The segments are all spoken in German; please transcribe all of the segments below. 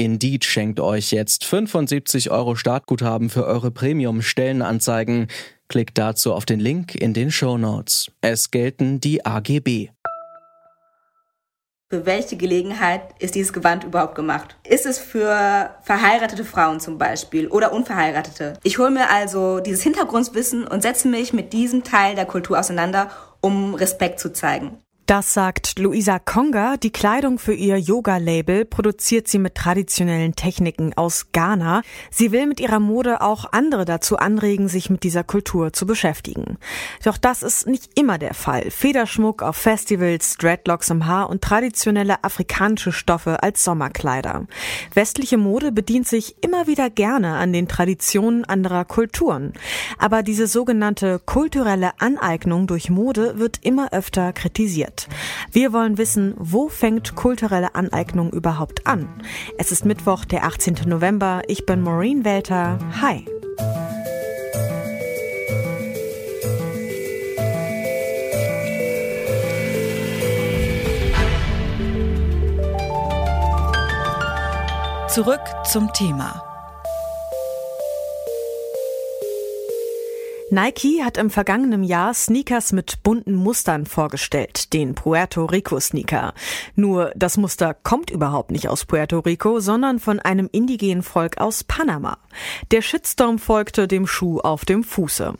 Indeed schenkt euch jetzt 75 Euro Startguthaben für eure Premium-Stellenanzeigen. Klickt dazu auf den Link in den Show Notes. Es gelten die AGB. Für welche Gelegenheit ist dieses Gewand überhaupt gemacht? Ist es für verheiratete Frauen zum Beispiel oder unverheiratete? Ich hole mir also dieses Hintergrundwissen und setze mich mit diesem Teil der Kultur auseinander, um Respekt zu zeigen. Das sagt Luisa Konga. Die Kleidung für ihr Yoga-Label produziert sie mit traditionellen Techniken aus Ghana. Sie will mit ihrer Mode auch andere dazu anregen, sich mit dieser Kultur zu beschäftigen. Doch das ist nicht immer der Fall. Federschmuck auf Festivals, Dreadlocks im Haar und traditionelle afrikanische Stoffe als Sommerkleider. Westliche Mode bedient sich immer wieder gerne an den Traditionen anderer Kulturen. Aber diese sogenannte kulturelle Aneignung durch Mode wird immer öfter kritisiert. Wir wollen wissen, wo fängt kulturelle Aneignung überhaupt an? Es ist Mittwoch, der 18. November. Ich bin Maureen Welter. Hi. Zurück zum Thema. Nike hat im vergangenen Jahr Sneakers mit bunten Mustern vorgestellt, den Puerto Rico Sneaker. Nur das Muster kommt überhaupt nicht aus Puerto Rico, sondern von einem indigenen Volk aus Panama. Der Shitstorm folgte dem Schuh auf dem Fuße.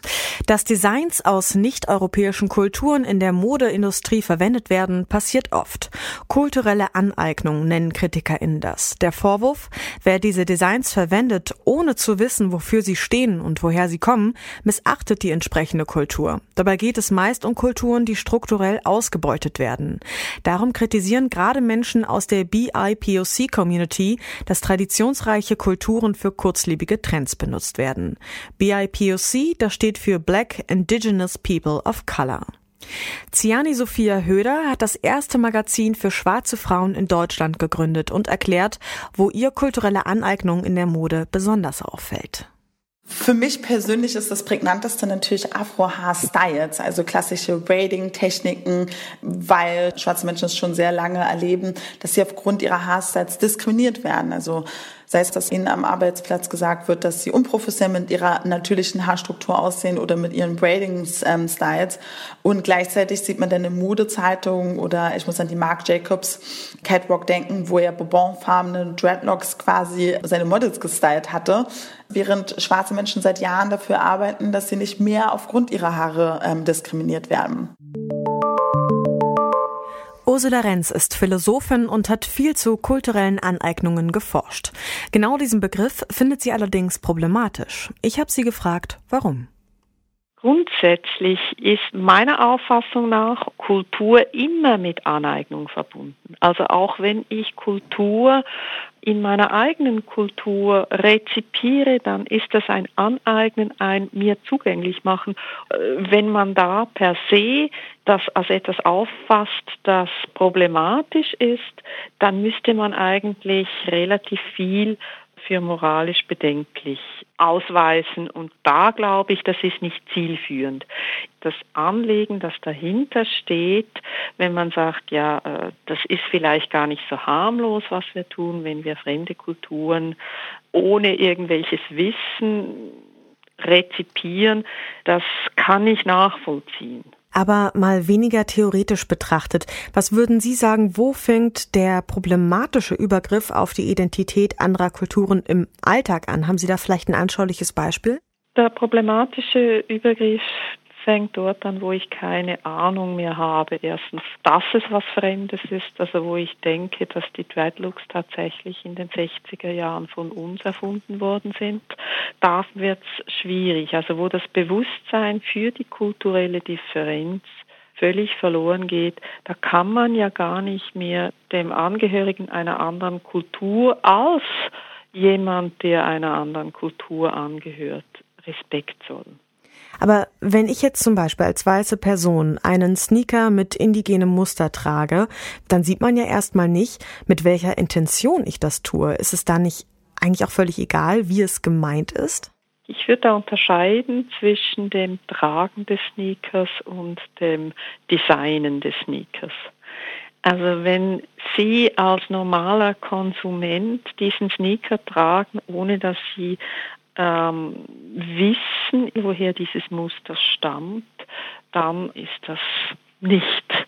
Dass Designs aus nicht-europäischen Kulturen in der Modeindustrie verwendet werden, passiert oft. Kulturelle Aneignung nennen KritikerInnen das. Der Vorwurf, wer diese Designs verwendet, ohne zu wissen, wofür sie stehen und woher sie kommen, missachtet beachtet die entsprechende Kultur. Dabei geht es meist um Kulturen, die strukturell ausgebeutet werden. Darum kritisieren gerade Menschen aus der BIPOC-Community, dass traditionsreiche Kulturen für kurzlebige Trends benutzt werden. BIPOC, das steht für Black Indigenous People of Color. Ziani Sophia Höder hat das erste Magazin für schwarze Frauen in Deutschland gegründet und erklärt, wo ihr kulturelle Aneignung in der Mode besonders auffällt. Für mich persönlich ist das prägnanteste natürlich Afro-Haarstyles, also klassische Braiding-Techniken, weil schwarze Menschen es schon sehr lange erleben, dass sie aufgrund ihrer Haarstyles diskriminiert werden. Also sei es, dass ihnen am Arbeitsplatz gesagt wird, dass sie unprofessionell mit ihrer natürlichen Haarstruktur aussehen oder mit ihren Braiding-Styles. Und gleichzeitig sieht man dann in Modezeitungen oder ich muss an die Marc Jacobs Catwalk denken, wo er bourbonfarbene Dreadlocks quasi seine Models gestylt hatte, während schwarze Menschen seit Jahren dafür arbeiten, dass sie nicht mehr aufgrund ihrer Haare ähm, diskriminiert werden. Ursula Renz ist Philosophin und hat viel zu kulturellen Aneignungen geforscht. Genau diesen Begriff findet sie allerdings problematisch. Ich habe sie gefragt, warum. Grundsätzlich ist meiner Auffassung nach Kultur immer mit Aneignung verbunden. Also auch wenn ich Kultur in meiner eigenen Kultur rezipiere, dann ist das ein Aneignen, ein mir zugänglich machen. Äh, wenn man da per se das als etwas auffasst, das problematisch ist, dann müsste man eigentlich relativ viel für moralisch bedenklich ausweisen. Und da glaube ich, das ist nicht zielführend. Das Anliegen, das dahinter steht, wenn man sagt, ja, äh, das ist vielleicht gar nicht so harmlos, was wir tun, wenn wir fremde Kulturen ohne irgendwelches Wissen rezipieren, das kann ich nachvollziehen. Aber mal weniger theoretisch betrachtet, was würden Sie sagen, wo fängt der problematische Übergriff auf die Identität anderer Kulturen im Alltag an? Haben Sie da vielleicht ein anschauliches Beispiel? Der problematische Übergriff fängt dort an, wo ich keine Ahnung mehr habe. Erstens, dass es was Fremdes ist, also wo ich denke, dass die Dreadlocks tatsächlich in den 60er Jahren von uns erfunden worden sind. Da wird es schwierig. Also wo das Bewusstsein für die kulturelle Differenz völlig verloren geht, da kann man ja gar nicht mehr dem Angehörigen einer anderen Kultur als jemand, der einer anderen Kultur angehört, Respekt zollen. Aber wenn ich jetzt zum Beispiel als weiße Person einen Sneaker mit indigenem Muster trage, dann sieht man ja erstmal nicht, mit welcher Intention ich das tue. Ist es da nicht eigentlich auch völlig egal, wie es gemeint ist? Ich würde da unterscheiden zwischen dem Tragen des Sneakers und dem Designen des Sneakers. Also wenn Sie als normaler Konsument diesen Sneaker tragen, ohne dass Sie ähm, wissen, woher dieses Muster stammt, dann ist das nicht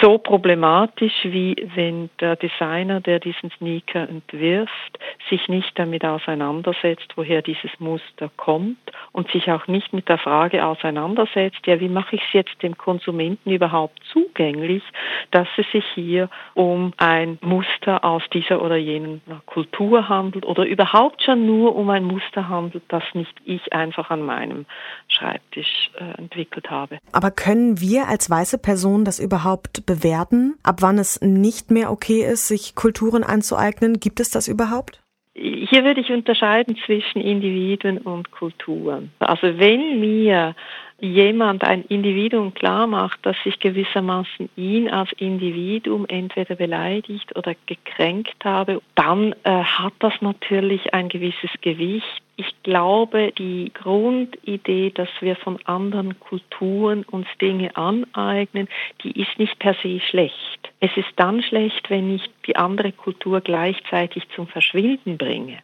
so problematisch, wie wenn der Designer, der diesen Sneaker entwirft, sich nicht damit auseinandersetzt, woher dieses Muster kommt und sich auch nicht mit der Frage auseinandersetzt, ja, wie mache ich es jetzt dem Konsumenten überhaupt zugänglich, dass es sich hier um ein Muster aus dieser oder jenen Kultur handelt oder überhaupt schon nur um ein Muster handelt, das nicht ich einfach an meinem Schreibtisch äh, entwickelt habe. Aber können wir als weiße Person das überhaupt bewerten, ab wann es nicht mehr okay ist, sich Kulturen anzueignen? Gibt es das überhaupt? Hier würde ich unterscheiden zwischen Individuen und Kulturen. Also wenn mir jemand ein Individuum klar macht, dass ich gewissermaßen ihn als Individuum entweder beleidigt oder gekränkt habe, dann äh, hat das natürlich ein gewisses Gewicht. Ich glaube, die Grundidee, dass wir von anderen Kulturen uns Dinge aneignen, die ist nicht per se schlecht. Es ist dann schlecht, wenn ich die andere Kultur gleichzeitig zum Verschwinden bringe.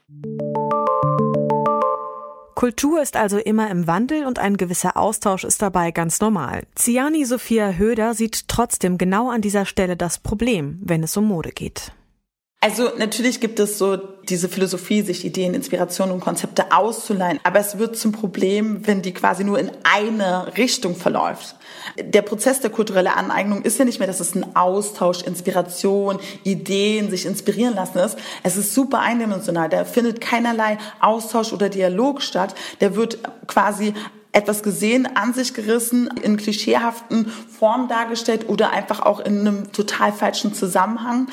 Kultur ist also immer im Wandel und ein gewisser Austausch ist dabei ganz normal. Ziani Sophia Höder sieht trotzdem genau an dieser Stelle das Problem, wenn es um Mode geht. Also natürlich gibt es so diese Philosophie, sich Ideen, Inspirationen und Konzepte auszuleihen, aber es wird zum Problem, wenn die quasi nur in eine Richtung verläuft. Der Prozess der kulturellen Aneignung ist ja nicht mehr, dass es ein Austausch, Inspiration, Ideen, sich inspirieren lassen ist. Es ist super eindimensional. Da findet keinerlei Austausch oder Dialog statt. Der wird quasi etwas gesehen, an sich gerissen, in klischeehaften Formen dargestellt oder einfach auch in einem total falschen Zusammenhang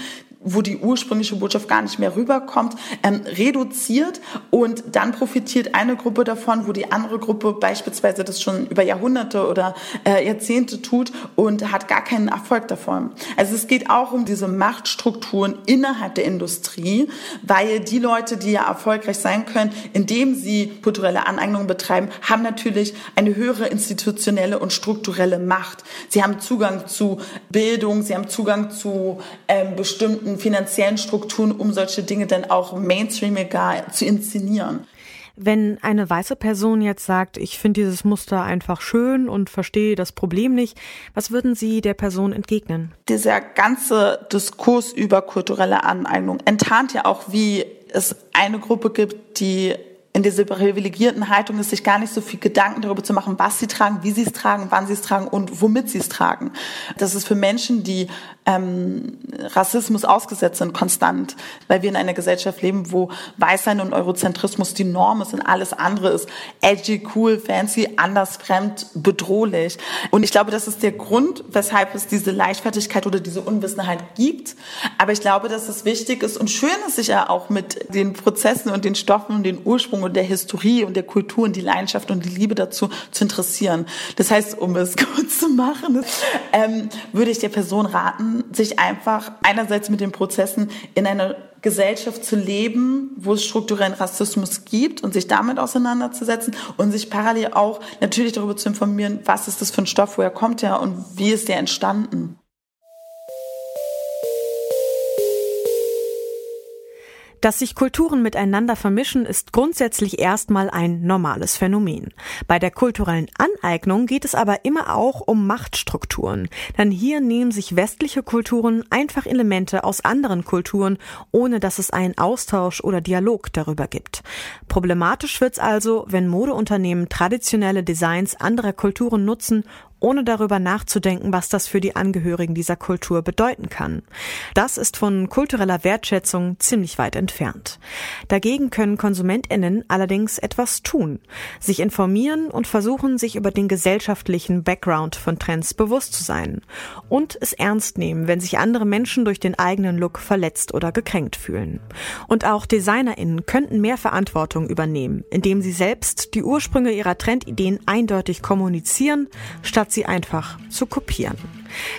wo die ursprüngliche Botschaft gar nicht mehr rüberkommt, ähm, reduziert und dann profitiert eine Gruppe davon, wo die andere Gruppe beispielsweise das schon über Jahrhunderte oder äh, Jahrzehnte tut und hat gar keinen Erfolg davon. Also es geht auch um diese Machtstrukturen innerhalb der Industrie, weil die Leute, die ja erfolgreich sein können, indem sie kulturelle Aneignung betreiben, haben natürlich eine höhere institutionelle und strukturelle Macht. Sie haben Zugang zu Bildung, sie haben Zugang zu ähm, bestimmten finanziellen Strukturen, um solche Dinge dann auch mainstreamiger zu inszenieren. Wenn eine weiße Person jetzt sagt, ich finde dieses Muster einfach schön und verstehe das Problem nicht, was würden Sie der Person entgegnen? Dieser ganze Diskurs über kulturelle Aneignung enttarnt ja auch, wie es eine Gruppe gibt, die in dieser privilegierten Haltung ist, sich gar nicht so viel Gedanken darüber zu machen, was sie tragen, wie sie es tragen, wann sie es tragen und womit sie es tragen. Das ist für Menschen, die ähm, Rassismus ausgesetzt sind, konstant, weil wir in einer Gesellschaft leben, wo Weißsein und Eurozentrismus die Norm ist und alles andere ist edgy, cool, fancy, anders, fremd, bedrohlich. Und ich glaube, das ist der Grund, weshalb es diese Leichtfertigkeit oder diese Unwissenheit gibt. Aber ich glaube, dass es wichtig ist und schön ist, sich ja auch mit den Prozessen und den Stoffen und den Ursprung und der Historie und der Kultur und die Leidenschaft und die Liebe dazu zu interessieren. Das heißt, um es kurz zu machen, ähm, würde ich der Person raten, sich einfach einerseits mit den Prozessen in einer Gesellschaft zu leben, wo es strukturellen Rassismus gibt und sich damit auseinanderzusetzen und sich parallel auch natürlich darüber zu informieren, was ist das für ein Stoff, woher kommt er und wie ist der entstanden. Dass sich Kulturen miteinander vermischen, ist grundsätzlich erstmal ein normales Phänomen. Bei der kulturellen Aneignung geht es aber immer auch um Machtstrukturen. Denn hier nehmen sich westliche Kulturen einfach Elemente aus anderen Kulturen, ohne dass es einen Austausch oder Dialog darüber gibt. Problematisch wird's also, wenn Modeunternehmen traditionelle Designs anderer Kulturen nutzen, ohne darüber nachzudenken, was das für die Angehörigen dieser Kultur bedeuten kann. Das ist von kultureller Wertschätzung ziemlich weit entfernt. Dagegen können KonsumentInnen allerdings etwas tun, sich informieren und versuchen, sich über den gesellschaftlichen Background von Trends bewusst zu sein und es ernst nehmen, wenn sich andere Menschen durch den eigenen Look verletzt oder gekränkt fühlen. Und auch DesignerInnen könnten mehr Verantwortung übernehmen, indem sie selbst die Ursprünge ihrer Trendideen eindeutig kommunizieren, statt sie einfach zu kopieren.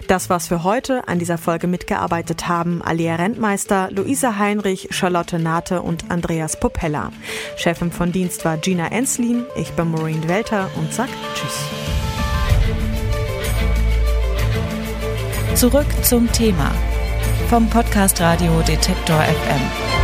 Das war's für heute. An dieser Folge mitgearbeitet haben Alia Rentmeister, Luisa Heinrich, Charlotte Nate und Andreas Popella. Chefin von Dienst war Gina Enslin. Ich bin Maureen Welter und sag Tschüss. Zurück zum Thema vom Podcast Radio Detektor FM.